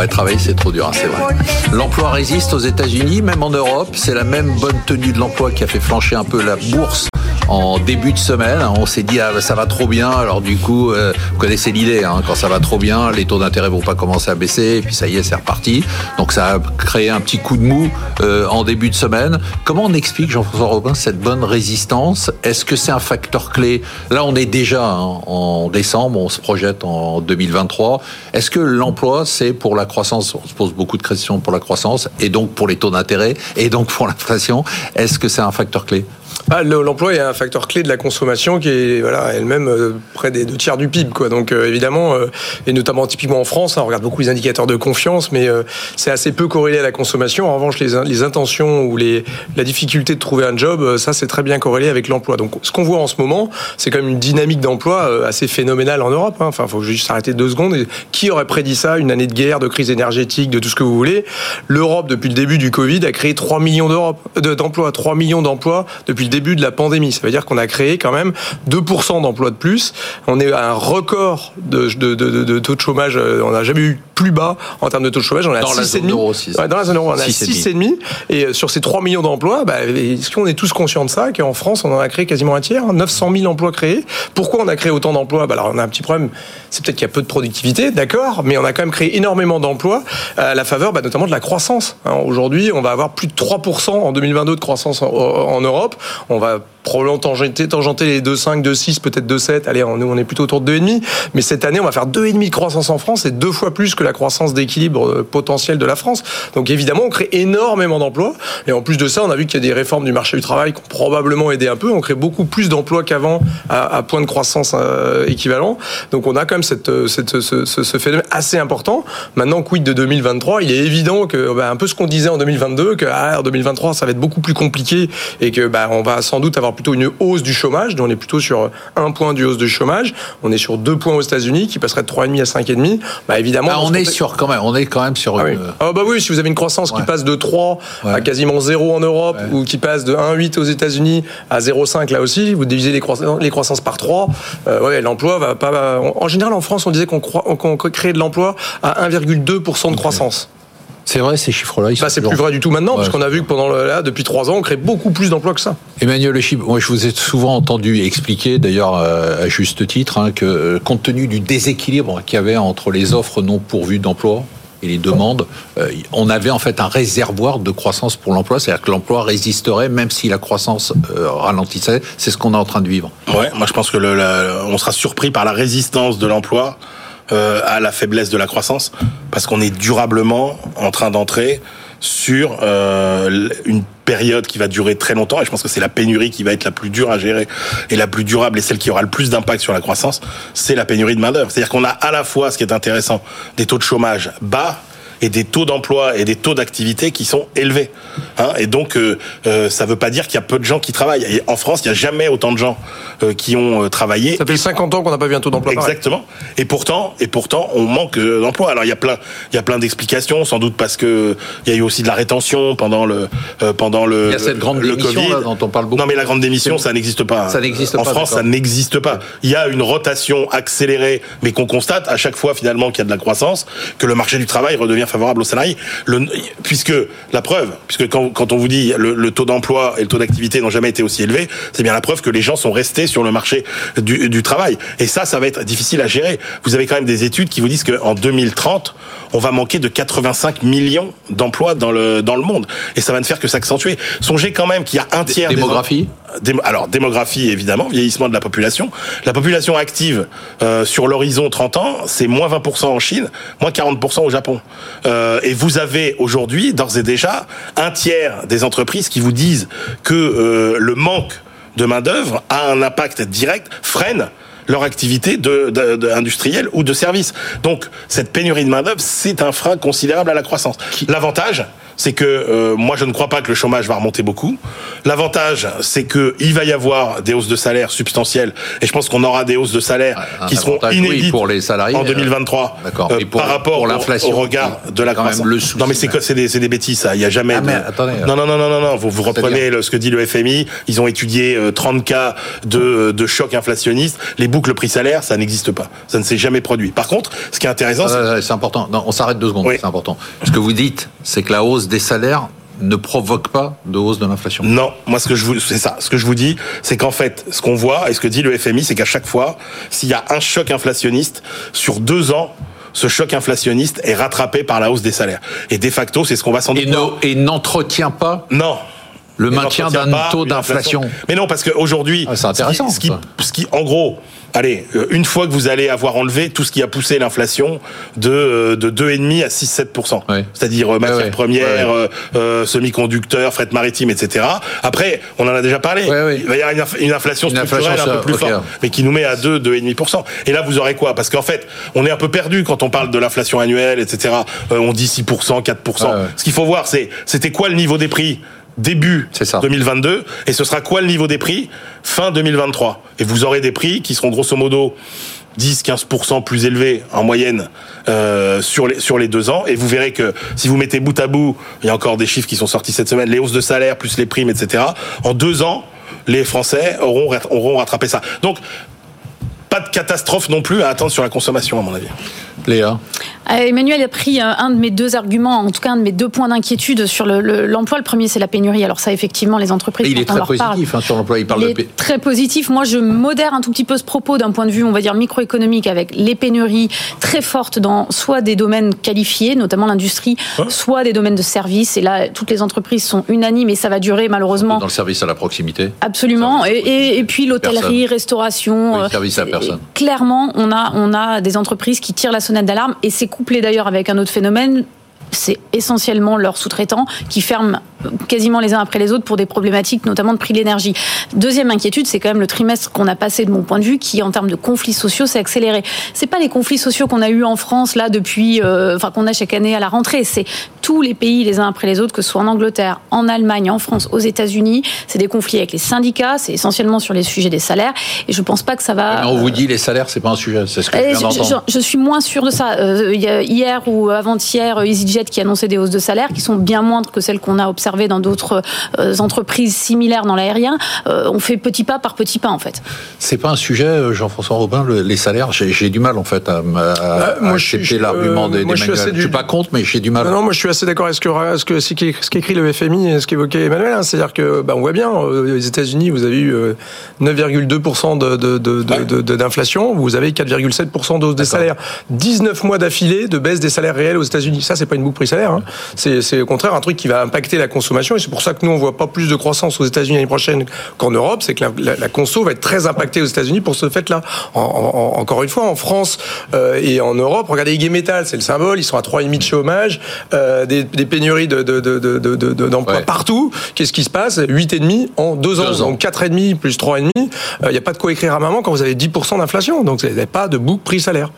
Ouais, travailler, c'est trop dur, hein, c'est vrai. L'emploi résiste aux États-Unis, même en Europe. C'est la même bonne tenue de l'emploi qui a fait flancher un peu la bourse en début de semaine. On s'est dit ah, ça va trop bien. Alors du coup, euh, vous connaissez l'idée. Hein, quand ça va trop bien, les taux d'intérêt vont pas commencer à baisser. Et puis ça y est, c'est reparti. Donc ça a créé un petit coup de mou euh, en début de semaine. Comment on explique, Jean-François Robin, cette bonne résistance? Est-ce que c'est un facteur clé? Là, on est déjà hein, en décembre. On se projette en 2023. Est-ce que l'emploi, c'est pour la croissance? On se pose beaucoup de questions pour la croissance et donc pour les taux d'intérêt et donc pour l'inflation. Est-ce que c'est un facteur clé? Ah, L'emploi est un facteur clé de la consommation qui est voilà, elle-même euh, près des deux tiers du PIB. Quoi. Donc euh, évidemment, euh, et notamment typiquement en France, hein, on regarde beaucoup les indicateurs de confiance, mais c'est assez peu corrélé à la consommation. En revanche, les, intentions ou les, la difficulté de trouver un job, ça c'est très bien corrélé avec l'emploi. Donc ce qu'on voit en ce moment, c'est quand même une dynamique d'emploi assez phénoménale en Europe. Hein. Enfin, faut juste s'arrêter deux secondes. Qui aurait prédit ça? Une année de guerre, de crise énergétique, de tout ce que vous voulez. L'Europe, depuis le début du Covid, a créé 3 millions d'emplois, 3 millions d'emplois depuis le début de la pandémie. Ça veut dire qu'on a créé quand même 2% d'emplois de plus. On est à un record de, de, de, de taux de chômage. Euh, on n'a jamais eu plus bas en termes de taux de chômage. On a dans la zone euro aussi. dans la zone euro, on a 6,5. Et euh, sur ces 3 millions d'emplois, bah, est-ce qu'on est tous conscients de ça Qu'en France, on en a créé quasiment un tiers, 900 hein, 000 emplois créés? Pourquoi on a créé autant d'emplois? Bah, Alors, on a un petit problème. C'est peut-être qu'il y a peu de productivité, d'accord, mais on a quand même créé énormément d'emplois à la faveur bah, notamment de la croissance. Hein, aujourd'hui, on va avoir plus de 3% en 2022 de croissance en, en Europe. On va probablement tangenter, tangenter les 2,5, 2,6, peut-être 2,7. Allez, nous, on est plutôt autour de 2,5. Mais cette année, on va faire 2,5 de croissance en France et deux fois plus que la croissance d'équilibre euh, potentiel de la France. Donc évidemment, on crée énormément d'emplois. Et en plus de ça, on a vu qu'il y a des réformes du marché du travail qui ont probablement aidé un peu. On crée beaucoup plus d'emplois qu'avant à, point de croissance euh, équivalent. Donc on a quand même cette, euh, ce, phénomène assez important. Maintenant, quid de 2023 Il est évident que, bah, un peu ce qu'on disait en 2022, que ah, en 2023, ça va être beaucoup plus compliqué et que bah, on va sans doute avoir plutôt une hausse du chômage. On est plutôt sur un point du hausse du chômage. On est sur deux points aux États-Unis qui passerait de 3,5 à 5,5. Bah évidemment. Ah, on est sur quand même. On est quand même sur. Ah, oui. Ah, bah oui, si vous avez une croissance qui passe de 3 à quasiment 0 en Europe ou qui passe de 1,8 aux États-Unis à 0,5 là aussi, vous divisez les croissances, les croissances par 3. Euh, ouais, l'emploi va pas. En général, en France, on disait qu'on qu crée de l'emploi à 1,2% de croissance. C'est vrai, ces chiffres-là. Bah, c'est plus vrai du tout maintenant, parce qu'on a vu que pendant là, depuis trois ans, on crée beaucoup plus d'emplois que ça. Emmanuel Le moi, je vous ai souvent entendu expliquer, d'ailleurs euh, à juste titre, hein, que euh, compte tenu du déséquilibre qu'il y avait entre les offres non pourvues d'emploi et les demandes, euh, on avait en fait un réservoir de croissance pour l'emploi, c'est-à-dire que l'emploi résisterait même si la croissance ralentissait. C'est ce qu'on est en train de vivre. Ouais, moi je pense que le, on sera surpris par la résistance de l'emploi euh, à la faiblesse de la croissance, parce qu'on est durablement en train d'entrer sur euh, une période qui va durer très longtemps et je pense que c'est la pénurie qui va être la plus dure à gérer et la plus durable et celle qui aura le plus d'impact sur la croissance, c'est la pénurie de main d'œuvre. C'est-à-dire qu'on a à la fois ce qui est intéressant des taux de chômage bas et des taux d'emploi et des taux d'activité qui sont élevés. Hein et donc, euh, euh, ça ne veut pas dire qu'il y a peu de gens qui travaillent. Et en France, il n'y a jamais autant de gens euh, qui ont travaillé. Ça fait 50 ans qu'on n'a pas vu un taux d'emploi. Exactement. Et pourtant, et pourtant, on manque d'emploi. Alors il y a plein, il y a plein d'explications, sans doute parce que il y a eu aussi de la rétention pendant le pendant le. Il y a cette grande le démission Là, dont on parle beaucoup. Non, mais la grande démission, ça n'existe pas. Ça n'existe pas. En France, ça n'existe pas. Il y a une rotation accélérée, mais qu'on constate à chaque fois finalement qu'il y a de la croissance, que le marché du travail redevient favorable aux salariés. Le, puisque la preuve, puisque quand, quand on vous dit le, le taux d'emploi et le taux d'activité n'ont jamais été aussi élevés, c'est bien la preuve que les gens sont restés sur le marché du, du, travail. Et ça, ça va être difficile à gérer. Vous avez quand même des études qui vous disent qu'en 2030, on va manquer de 85 millions d'emplois dans le dans le monde, et ça va ne faire que s'accentuer. Songez quand même qu'il y a un tiers démographie? Des, alors démographie évidemment, vieillissement de la population. La population active euh, sur l'horizon 30 ans, c'est moins 20% en Chine, moins 40% au Japon. Euh, et vous avez aujourd'hui, d'ores et déjà, un tiers des entreprises qui vous disent que euh, le manque de main-d'œuvre a un impact direct, freine leur activité de, de, industrielle ou de service. Donc, cette pénurie de main-d'œuvre, c'est un frein considérable à la croissance. L'avantage, c'est que euh, moi je ne crois pas que le chômage va remonter beaucoup. L'avantage, c'est que il va y avoir des hausses de salaire substantielles, et je pense qu'on aura des hausses de salaire Un qui seront oui, inédites pour les salariés, en euh, 2023 d'accord. euh, Et pour- par rapport pour au- l'inflation, au regard de la croissance. le souci, non mais c'est mais- que c'est des, bêtises ça. Il y a jamais. Ah, de- mais attendez, non non non non non non. Vous vous reprenez le- ce que dit le FMI. Ils ont étudié euh, 30 cas de de choc inflationniste. Les boucles prix-salaire, ça n'existe pas. Ça ne s'est jamais produit. Par contre, ce qui est intéressant, c'est important. Non, on s'arrête deux secondes. Oui. C'est important. Ce que vous dites, c'est que la hausse des salaires ne provoque pas de hausse de l'inflation. Non, moi ce que je vous c'est ça, ce que je vous dis, c'est qu'en fait, ce qu'on voit et ce que dit le FMI, c'est qu'à chaque fois, s'il y a un choc inflationniste sur deux ans, ce choc inflationniste est rattrapé par la hausse des salaires. Et de facto, c'est ce qu'on va sans doute et n'entretient pas Non. Le maintien d'un taux d'inflation. Mais non, parce qu'aujourd'hui, Ah, c'est intéressant, Ce qui, ce qui, ce qui- en gros, allez, euh, une fois que vous allez avoir enlevé tout ce qui a poussé l'inflation de euh, de 2,5 à 6-7 Ouais. c'est-à-dire euh, matières premières, euh, euh, semi-conducteurs, fret maritime, etc. Après, on en a déjà parlé. Il va y avoir une, inf- une inflation Une structurelle inflation, un peu plus forte, mais qui nous met à 2, 2,5% Et là, vous aurez quoi? Parce qu'en fait, on est un peu perdu quand on parle de l'inflation annuelle, etc. Euh, on dit 6% 4 Ouais, ouais. Ce qu'il faut voir, c'est c'était quoi le niveau des prix? Début ça. 2022 et ce sera quoi le niveau des prix? Fin 2023 et vous aurez des prix qui seront grosso modo 10-15% plus élevés en moyenne euh, sur les sur les deux ans. Et vous verrez que si vous mettez bout à bout il y a encore des chiffres qui sont sortis cette semaine les hausses de salaire plus les primes etc en deux ans les Français auront rattrapé ça. Donc pas de catastrophe non plus à attendre sur la consommation à mon avis Léa. Euh, Emmanuel a pris euh, un de mes deux arguments, en tout cas un de mes deux points d'inquiétude sur le- le- l'emploi. Le, premier, c'est la pénurie. Alors ça, effectivement, les entreprises, Il est très leur parle, positif hein, sur l'emploi. Il parle il de est très positif. Moi, je modère un tout petit peu ce propos d'un point de vue, on va dire, microéconomique, avec les pénuries très fortes dans soit des domaines qualifiés, notamment l'industrie, soit des domaines de services. Et là, toutes les entreprises sont unanimes et ça va durer malheureusement. dans le service à la proximité. Absolument. Et, et, et puis l'hôtellerie, restauration. Oui, euh, service à c'est- personne. Clairement, on a, on a des entreprises qui tirent la d'alarme et c'est couplé d'ailleurs avec un autre phénomène. C'est essentiellement leurs sous-traitants qui ferment quasiment les uns après les autres pour des problématiques, notamment de prix de l'énergie. Deuxième inquiétude, c'est quand même le trimestre qu'on a passé de mon point de vue, qui en termes de conflits sociaux s'est accéléré. C'est pas les conflits sociaux qu'on a eu en France là depuis, euh, enfin qu'on a chaque année à la rentrée. C'est tous les pays les uns après les autres, que ce soit en Angleterre, en Allemagne, en France, aux États-Unis. C'est des conflits avec les syndicats. C'est essentiellement sur les sujets des salaires. Et je pense pas que ça va. On vous dit les salaires, c'est pas un sujet. C'est ce que je Eh, viens je, suis moins sûre de ça. Euh, hier ou avant-hier, EasyJet qui annonçait des hausses de salaire qui sont bien moindres que celles qu'on a observées dans d'autres euh, entreprises similaires dans l'aérien. Euh, on fait petit pas par petit pas en fait. C'est pas un sujet, euh, Jean-François Robin, le- les salaires. J'ai j'ai du mal en fait à, à- Ah, moi, à accepter l'argument euh, des, moi, des je suis assez manuels. du- Je suis pas contre, mais j'ai du mal. Non, non, moi je suis assez d'accord avec ce que ce que ce qui- ce qu'écrit le FMI et ce qu'évoquait Emmanuel. hein. C'est-à-dire que bah, on voit bien euh, aux États-Unis, vous avez eu euh, 9,2% de, de, de, de- Ouais. de- de- d'inflation, vous avez 4,7% de hausse des salaires, 19 mois d'affilée de baisse des salaires réels aux États-Unis. Ça, c'est pas une boucle prix salaire. Hein. C'est, c'est au contraire un truc qui va impacter la consommation et c'est pour ça que nous on voit pas plus de croissance aux États-Unis l'année prochaine qu'en Europe. C'est que la, la, la conso va être très impactée aux États-Unis pour ce fait-là. En- en- en- encore une fois, en France euh, et en Europe, regardez Igué Metal, c'est le symbole. Ils sont à 3,5 de chômage, euh, des, des pénuries de, de, de, de, de- de- d'emplois Ouais. partout. Qu'est-ce qui se passe? 8,5 en deux ans, Deux ans. donc 4,5 plus 3,5. Il n'y a pas de quoi écrire à maman quand vous avez 10% d'inflation. Donc vous n'avez pas de boucle prix salaire.